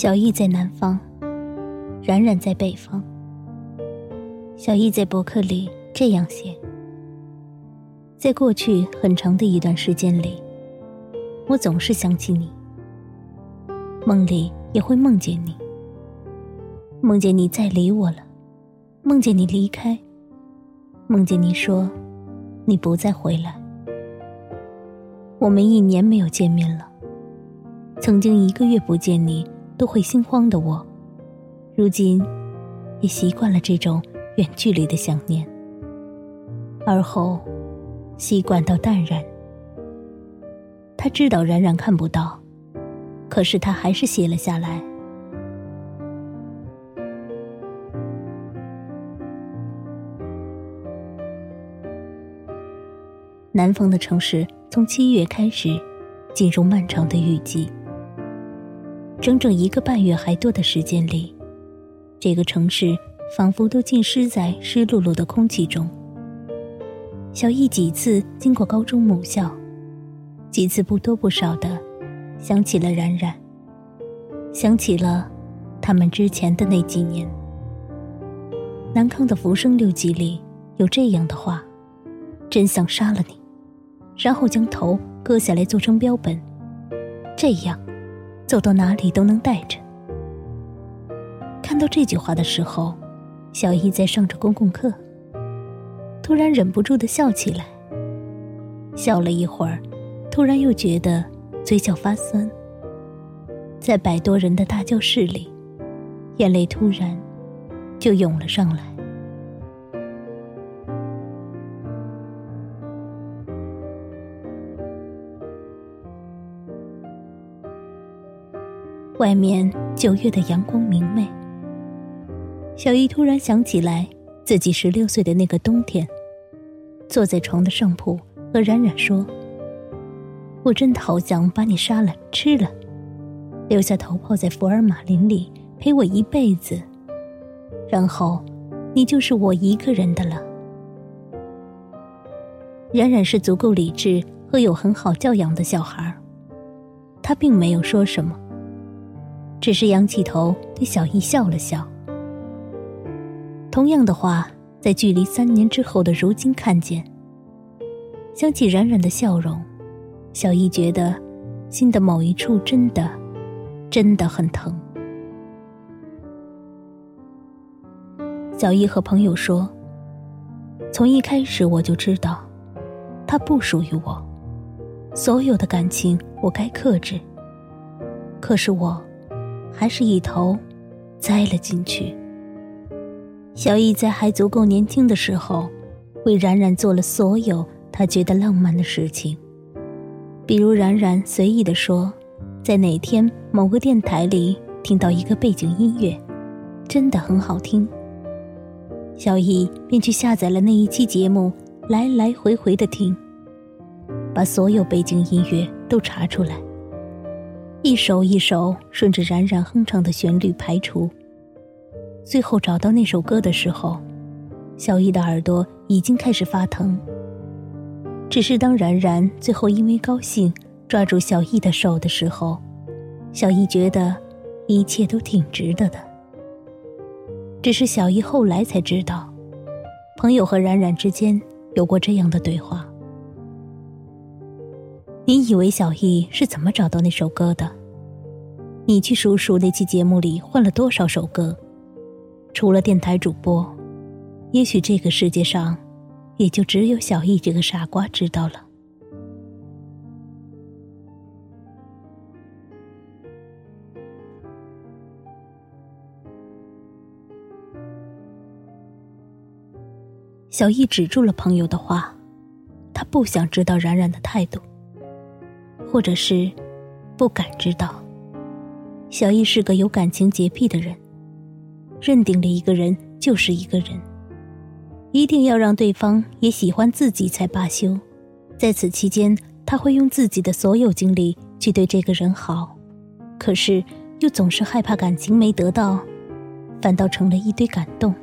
小易在南方，冉冉在北方。小易在博客里这样写：在过去很长的一段时间里，我总是想起你，梦里也会梦见你，梦见你再理我了，梦见你离开，梦见你说你不再回来。我们一年没有见面了，曾经一个月不见你。都会心慌的我，如今也习惯了这种远距离的想念，而后习惯到淡然。他知道冉冉看不到，可是他还是写了下来。南方的城市从七月开始进入漫长的雨季。整整一个半月还多的时间里，这个城市仿佛都浸湿在湿漉漉的空气中。小易几次经过高中母校，几次不多不少的想起了冉冉，想起了他们之前的那几年。南康的《浮生六记》里有这样的话：“真想杀了你，然后将头割下来做成标本，这样。”走到哪里都能带着。看到这句话的时候，小易在上着公共课，突然忍不住的笑起来。笑了一会儿，突然又觉得嘴角发酸。在百多人的大教室里，眼泪突然就涌了上来。外面九月的阳光明媚，小易突然想起来自己十六岁的那个冬天，坐在床的上铺和冉冉说：“我真的好想把你杀了吃了，留下头泡在福尔马林里陪我一辈子，然后你就是我一个人的了。”冉冉是足够理智和有很好教养的小孩，他并没有说什么。只是仰起头对小易笑了笑。同样的话，在距离三年之后的如今看见，想起冉冉的笑容，小易觉得心的某一处真的，真的很疼。小易和朋友说：“从一开始我就知道，他不属于我，所有的感情我该克制。可是我。”还是一头栽了进去。小易在还足够年轻的时候，为冉冉做了所有他觉得浪漫的事情，比如冉冉随意的说，在哪天某个电台里听到一个背景音乐，真的很好听。小易便去下载了那一期节目，来来回回的听，把所有背景音乐都查出来。一首一首顺着冉冉哼唱的旋律排除，最后找到那首歌的时候，小易的耳朵已经开始发疼。只是当冉冉最后因为高兴抓住小易的手的时候，小易觉得一切都挺值得的。只是小易后来才知道，朋友和冉冉之间有过这样的对话。你以为小易是怎么找到那首歌的？你去数数那期节目里换了多少首歌，除了电台主播，也许这个世界上也就只有小易这个傻瓜知道了。小易止住了朋友的话，他不想知道冉冉的态度。或者是不敢知道，小易是个有感情洁癖的人，认定了一个人就是一个人，一定要让对方也喜欢自己才罢休。在此期间，他会用自己的所有精力去对这个人好，可是又总是害怕感情没得到，反倒成了一堆感动。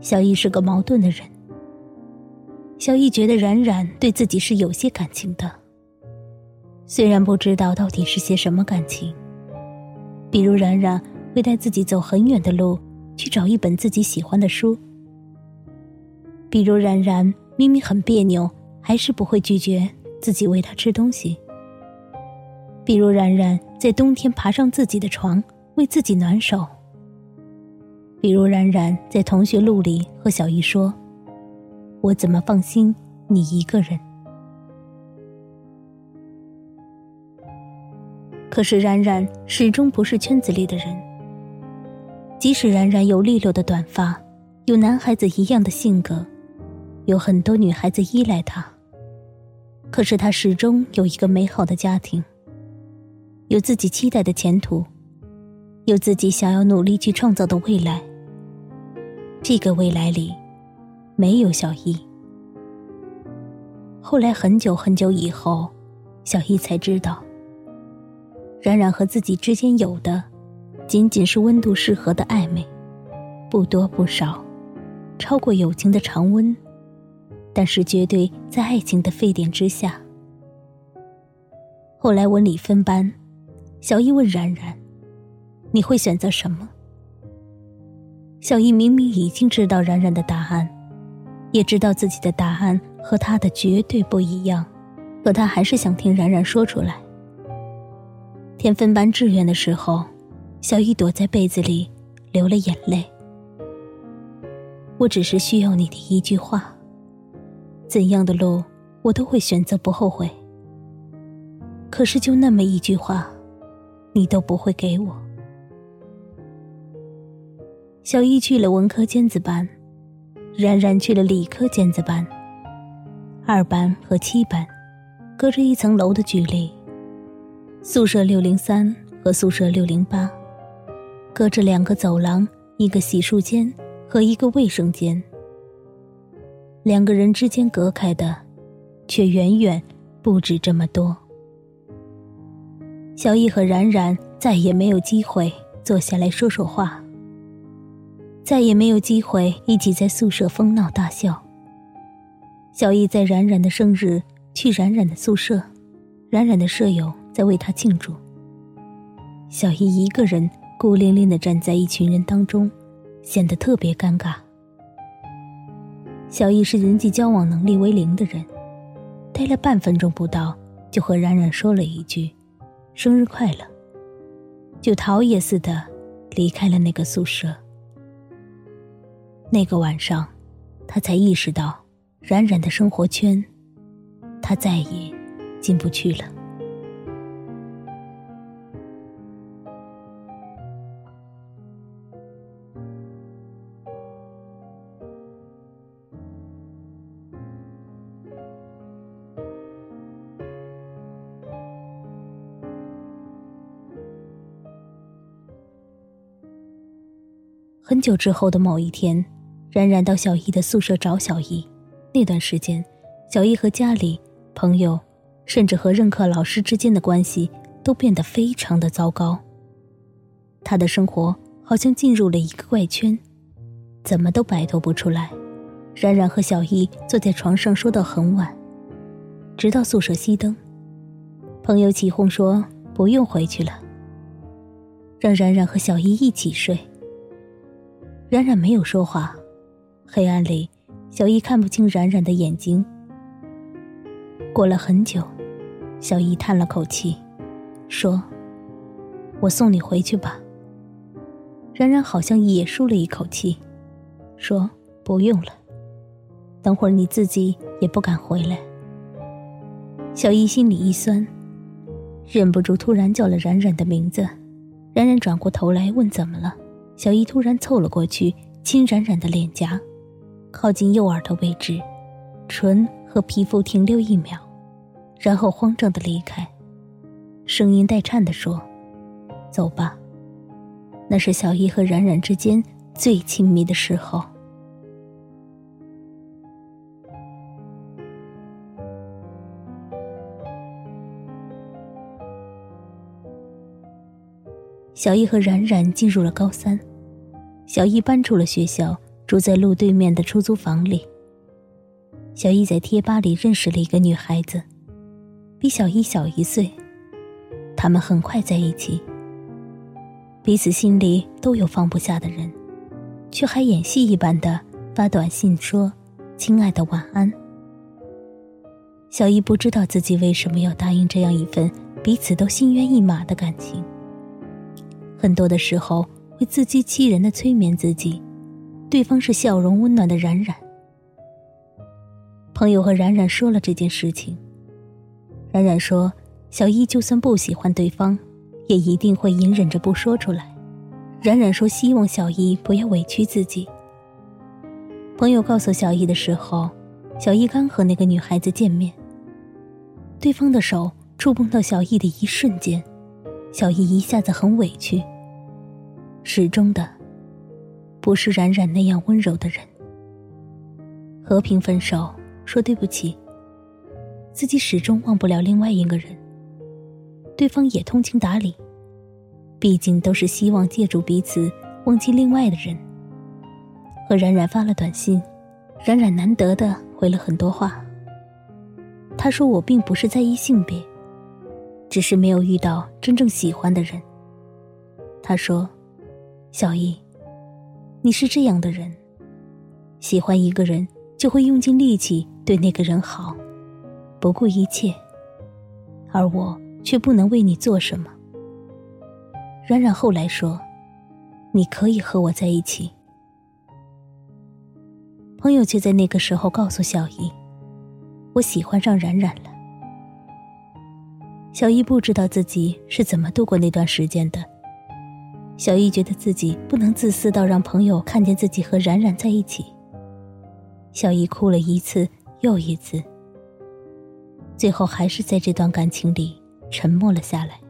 小易是个矛盾的人，小易觉得冉冉对自己是有些感情的。虽然不知道到底是些什么感情，比如然然会带自己走很远的路去找一本自己喜欢的书，比如然然明明很别扭，还是不会拒绝自己喂他吃东西。比如然然在冬天爬上自己的床为自己暖手。比如然然在同学录里和小姨说：“我怎么放心你一个人？”可是冉冉始终不是圈子里的人。即使冉冉有利落的短发，有男孩子一样的性格，有很多女孩子依赖他，可是他始终有一个美好的家庭。有自己期待的前途，有自己想要努力去创造的未来。这个未来里，没有小易。后来很久很久以后，小易才知道，冉冉和自己之间有的，仅仅是温度适合的暧昧，不多不少，超过友情的常温，但是绝对在爱情的沸点之下。后来文理分班。小易问冉冉：“你会选择什么？”小易明明已经知道冉冉的答案，也知道自己的答案和他的绝对不一样，可他还是想听冉冉说出来。填分班志愿的时候，小易躲在被子里流了眼泪。我只是需要你的一句话：怎样的路我都会选择，不后悔。可是就那么一句话。你都不会给我。小易去了文科尖子班，冉冉去了理科尖子班。二班和七班，隔着一层楼的距离；宿舍六零三和宿舍六零八，隔着两个走廊，一个洗漱间和一个卫生间。两个人之间隔开的，却远远不止这么多。小易和冉冉再也没有机会坐下来说说话，再也没有机会一起在宿舍疯闹大笑。小易在冉冉的生日去冉冉的宿舍，冉冉的舍友在为他庆祝。小易一个人孤零零的站在一群人当中，显得特别尴尬。小易是人际交往能力为零的人，待了半分钟不到，就和冉冉说了一句。生日快乐！就逃也似的离开了那个宿舍。那个晚上，他才意识到，冉冉的生活圈，他再也进不去了。很久之后的某一天，冉冉到小易的宿舍找小易。那段时间，小易和家里、朋友，甚至和任课老师之间的关系都变得非常的糟糕。他的生活好像进入了一个怪圈，怎么都摆脱不出来。冉冉和小易坐在床上说到很晚，直到宿舍熄灯。朋友起哄说不用回去了，让冉冉和小易一起睡。冉冉没有说话，黑暗里，小易看不清冉冉的眼睛。过了很久，小易叹了口气，说：“我送你回去吧。”冉冉好像也舒了一口气，说：“不用了，等会儿你自己也不敢回来。”小易心里一酸，忍不住突然叫了冉冉的名字。冉冉转过头来问：“怎么了？”小伊突然凑了过去，亲冉冉的脸颊，靠近右耳的位置，唇和皮肤停留一秒，然后慌张的离开，声音带颤的说：“走吧。”那是小伊和冉冉之间最亲密的时候。小易和冉冉进入了高三，小易搬出了学校，住在路对面的出租房里。小易在贴吧里认识了一个女孩子，比小易小一岁，他们很快在一起。彼此心里都有放不下的人，却还演戏一般的发短信说：“亲爱的，晚安。”小易不知道自己为什么要答应这样一份彼此都心猿意马的感情。很多的时候会自欺欺人的催眠自己，对方是笑容温暖的冉冉。朋友和冉冉说了这件事情，冉冉说：“小易就算不喜欢对方。”也一定会隐忍着不说出来。冉冉说：“希望小易不要委屈自己。”朋友告诉小易的时候，小易刚和那个女孩子见面。对方的手触碰到小易的一瞬间，小易一下子很委屈。始终的，不是冉冉那样温柔的人。和平分手，说对不起。自己始终忘不了另外一个人。对方也通情达理，毕竟都是希望借助彼此忘记另外的人。和冉冉发了短信，冉冉难得的回了很多话。他说：“我并不是在意性别，只是没有遇到真正喜欢的人。”他说：“小易，你是这样的人，喜欢一个人就会用尽力气对那个人好，不顾一切，而我。”却不能为你做什么。冉冉后来说：“你可以和我在一起。”朋友却在那个时候告诉小易：“我喜欢上冉冉了。”小易不知道自己是怎么度过那段时间的。小姨觉得自己不能自私到让朋友看见自己和冉冉在一起。小姨哭了一次又一次，最后还是在这段感情里。沉默了下来。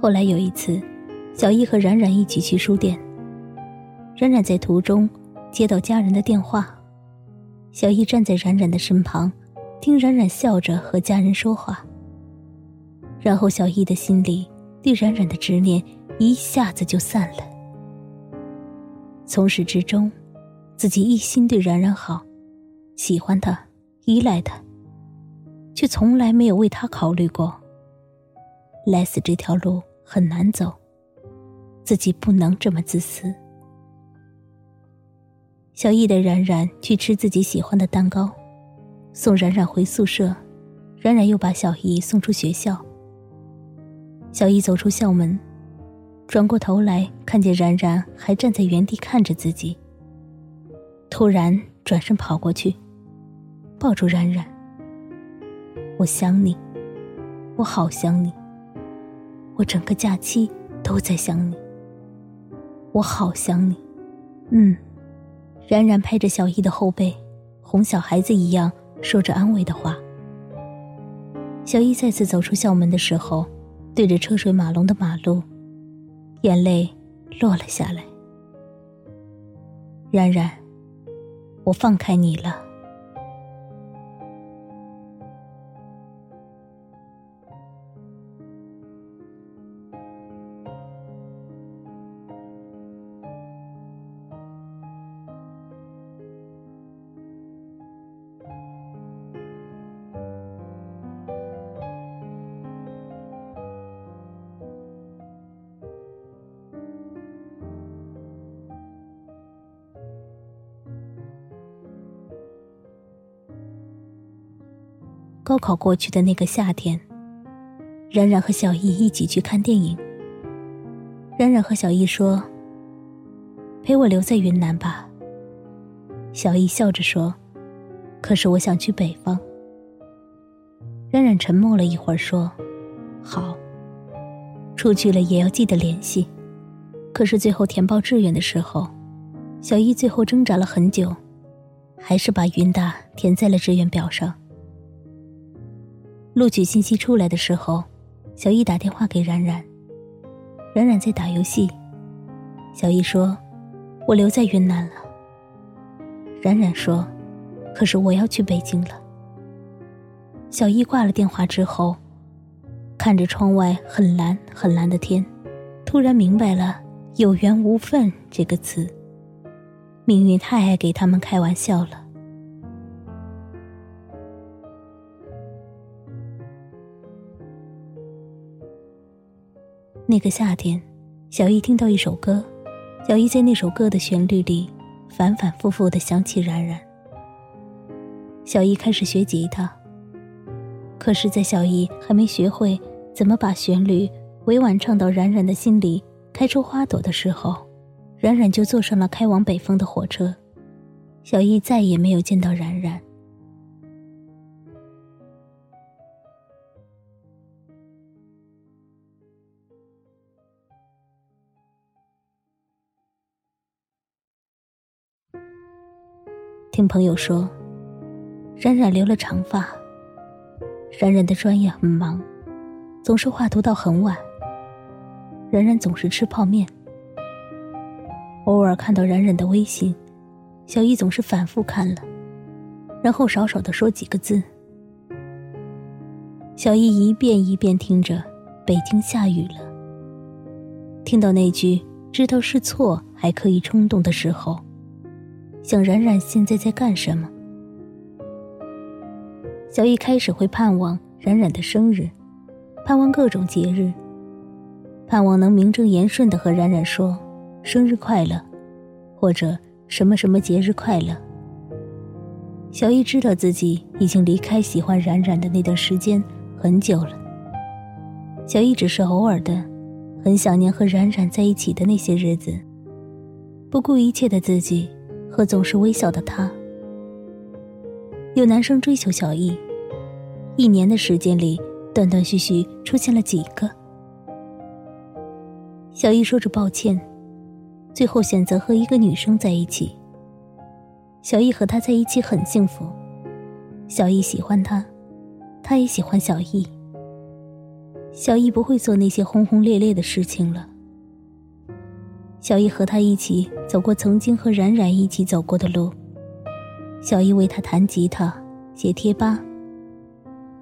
后来有一次，小易和冉冉一起去书店。冉冉在途中接到家人的电话，小易站在冉冉的身旁，听冉冉笑着和家人说话。然后小易的心里对冉冉的执念一下子就散了。从始至终，自己一心对冉冉好。喜欢他，依赖他，却从来没有为他考虑过。来死这条路很难走，自己不能这么自私。小易带冉冉去吃自己喜欢的蛋糕，送冉冉回宿舍，冉冉又把小易送出学校。小易走出校门，转过头来看见冉冉还站在原地看着自己，突然转身跑过去。抱住冉冉，我想你，我好想你，我整个假期都在想你，我好想你，嗯。冉冉拍着小易的后背，哄小孩子一样说着安慰的话。小易再次走出校门的时候，对着车水马龙的马路，眼泪落了下来。冉冉，我放开你了。高考过去的那个夏天，冉冉和小易一起去看电影。冉冉和小易说：“陪我留在云南吧。”小易笑着说：“可是我想去北方。”冉冉沉默了一会儿说：“好，出去了也要记得联系。”可是最后填报志愿的时候，小易最后挣扎了很久，还是把云大填在了志愿表上。录取信息出来的时候，小易打电话给冉冉。冉冉在打游戏，小易说：“我留在云南了。”冉冉说：“可是我要去北京了。”小易挂了电话之后，看着窗外很蓝很蓝的天，突然明白了“有缘无分”这个词。命运太爱给他们开玩笑了。那个夏天，小易听到一首歌，小易在那首歌的旋律里反反复复的想起冉冉。小易开始学吉他，可是，在小易还没学会怎么把旋律委婉唱到冉冉的心里，开出花朵的时候，冉冉就坐上了开往北方的火车，小易再也没有见到冉冉。听朋友说，冉冉留了长发。冉冉的专业很忙，总是画图到很晚。冉冉总是吃泡面。偶尔看到冉冉的微信，小易总是反复看了，然后少少的说几个字。小易一遍一遍听着“北京下雨了”，听到那句“知道是错还可以冲动”的时候。想冉冉现在在干什么？小易开始会盼望冉冉的生日，盼望各种节日，盼望能名正言顺的和冉冉说“生日快乐”，或者“什么什么节日快乐”。小易知道自己已经离开喜欢冉冉的那段时间很久了。小易只是偶尔的，很想念和冉冉在一起的那些日子，不顾一切的自己。和总是微笑的他，有男生追求小易，一年的时间里，断断续续出现了几个。小易说着抱歉，最后选择和一个女生在一起。小易和他在一起很幸福，小易喜欢他，他也喜欢小易。小易不会做那些轰轰烈烈的事情了。小易和他一起走过曾经和冉冉一起走过的路。小易为他弹吉他、写贴吧。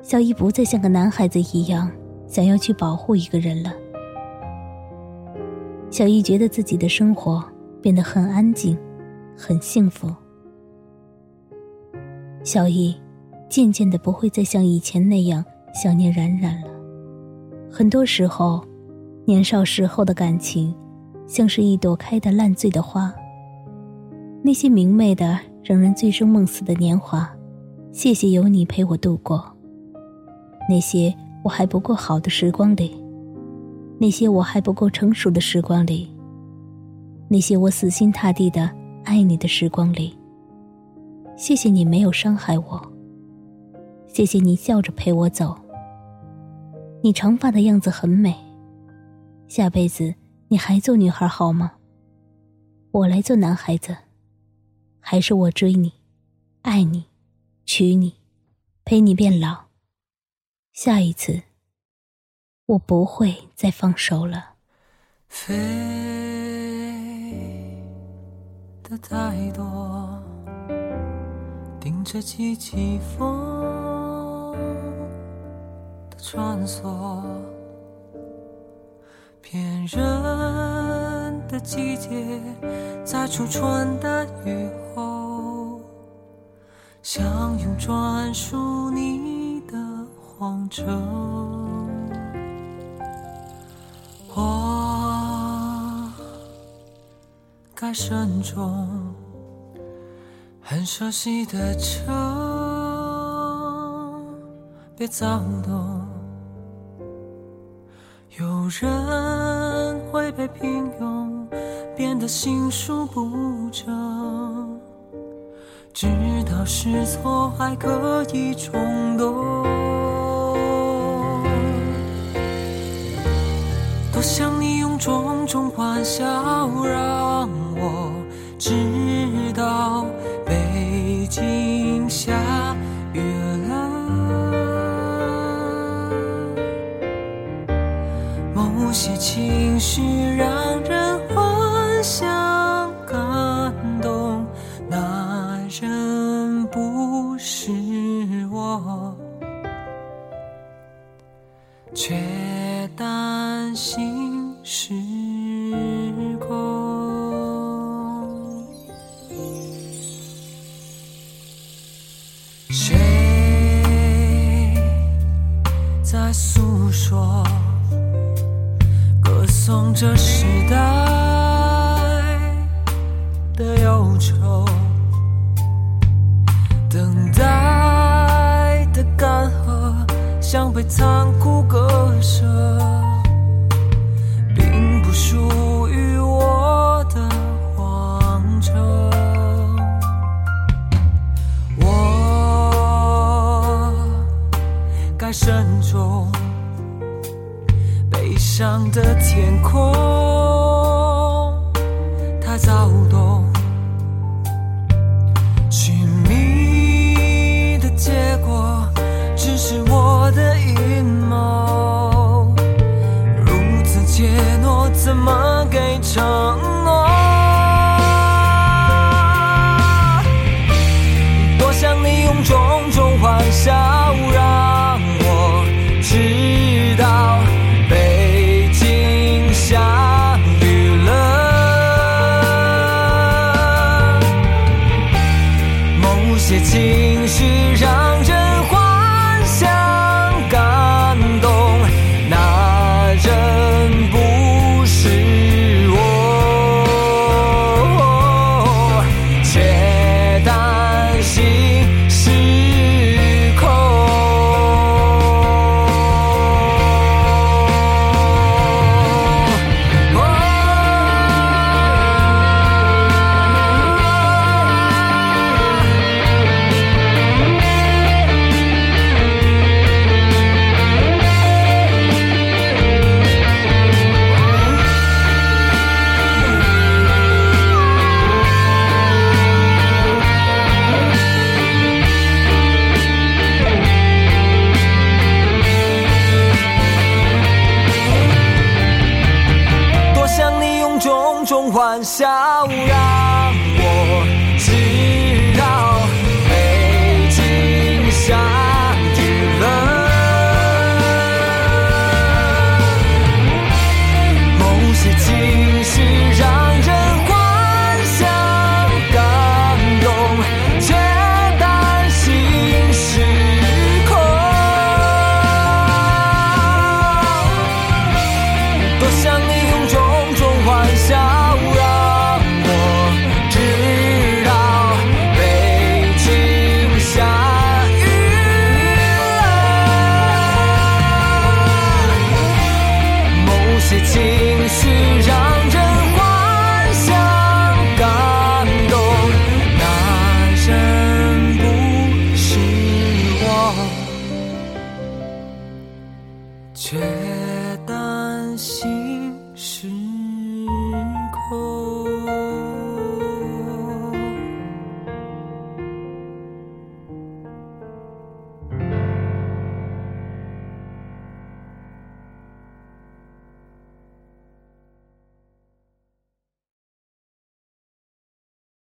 小易不再像个男孩子一样想要去保护一个人了。小易觉得自己的生活变得很安静，很幸福。小易渐渐的不会再像以前那样想念冉冉了。很多时候，年少时候的感情。像是一朵开得烂醉的花。那些明媚的、让人醉生梦死的年华，谢谢有你陪我度过。那些我还不够好的时光里，那些我还不够成熟的时光里，那些我死心塌地的爱你的时光里，谢谢你没有伤害我。谢谢你笑着陪我走。你长发的样子很美。下辈子。你还做女孩好吗？我来做男孩子，还是我追你，爱你，娶你，陪你变老。下一次，我不会再放手了。飞的太多，顶着机器风的穿梭。骗人的季节，在初春的雨后，相拥专属你的荒丘。我该慎重，很熟悉的车，别躁动。有人会被平庸变得心术不正，知道是错还可以冲动。多想你用种种欢笑让我知些情绪让人幻想感动，那人不是我，却担心是太沉重，悲伤的天空太躁动，寻觅的结果只是我的阴谋。如此怯懦，怎么？些情绪。下午